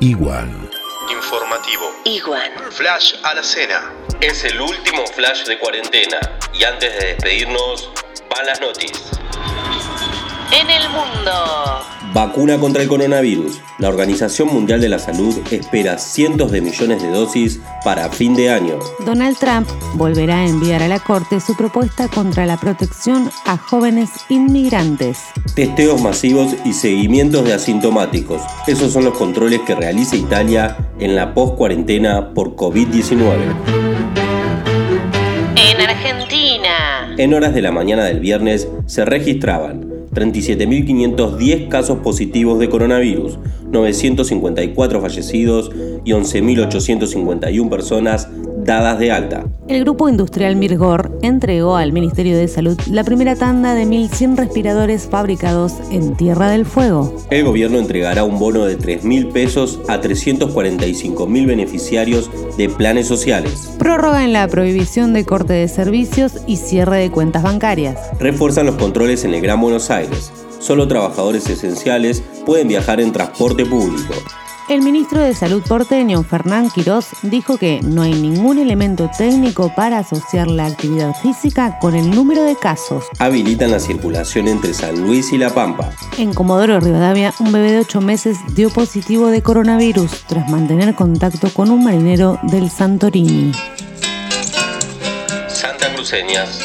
Igual. Informativo. Igual. Flash a la cena. Es el último flash de cuarentena y antes de despedirnos, van las noticias. En el mundo. Vacuna contra el coronavirus. La Organización Mundial de la Salud espera cientos de millones de dosis para fin de año. Donald Trump volverá a enviar a la Corte su propuesta contra la protección a jóvenes inmigrantes. Testeos masivos y seguimientos de asintomáticos. Esos son los controles que realiza Italia en la post-cuarentena por COVID-19. En Argentina. En horas de la mañana del viernes se registraban 37.510 casos positivos de coronavirus, 954 fallecidos y 11.851 personas dadas de alta. El grupo industrial Mirgor entregó al Ministerio de Salud la primera tanda de 1.100 respiradores fabricados en Tierra del Fuego. El gobierno entregará un bono de 3.000 pesos a 345.000 beneficiarios de planes sociales. Prórroga en la prohibición de corte de servicios y cierre de cuentas bancarias. Refuerzan los controles en el Gran Buenos Aires. Solo trabajadores esenciales pueden viajar en transporte público. El ministro de Salud porteño, Fernán Quirós, dijo que no hay ningún elemento técnico para asociar la actividad física con el número de casos. Habilitan la circulación entre San Luis y La Pampa. En Comodoro Rivadavia, un bebé de 8 meses dio positivo de coronavirus tras mantener contacto con un marinero del Santorini. Santa Cruceñas.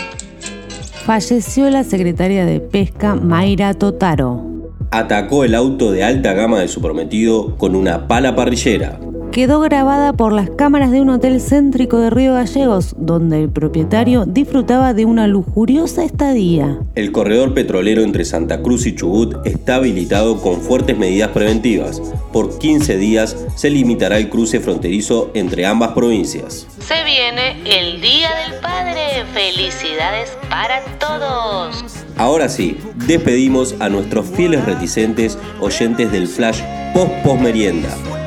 Falleció la secretaria de Pesca, Mayra Totaro. Atacó el auto de alta gama de su prometido con una pala parrillera. Quedó grabada por las cámaras de un hotel céntrico de Río Gallegos, donde el propietario disfrutaba de una lujuriosa estadía. El corredor petrolero entre Santa Cruz y Chubut está habilitado con fuertes medidas preventivas. Por 15 días se limitará el cruce fronterizo entre ambas provincias. Se viene el Día del Padre. Felicidades para todos. Ahora sí, despedimos a nuestros fieles reticentes oyentes del Flash Post Post Merienda. Termina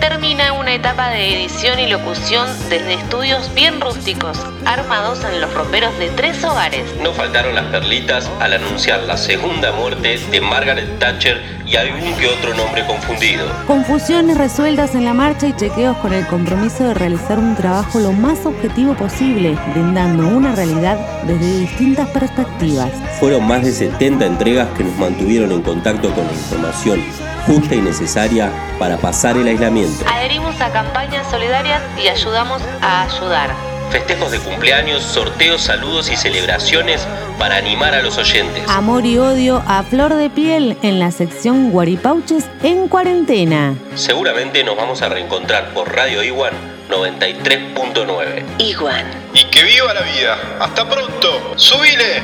una etapa de edición y locución desde estudios bien rústicos, armados en los romperos de tres hogares. No faltaron las perlitas al anunciar la segunda muerte de Margaret Thatcher y algún que otro nombre confundido. Confusiones resueltas en la marcha y chequeos con el compromiso de realizar un trabajo lo más objetivo posible, brindando una realidad desde distintas perspectivas. Fueron más de 70 entregas que nos mantuvieron en contacto con la información justa y necesaria para pasar el aislamiento. Adherimos a campañas solidarias y ayudamos a ayudar. Festejos de cumpleaños, sorteos, saludos y celebraciones para animar a los oyentes. Amor y odio a flor de piel en la sección Guaripauches en cuarentena. Seguramente nos vamos a reencontrar por Radio Iguan 93.9. Igual. Y que viva la vida. Hasta pronto. ¡Subile!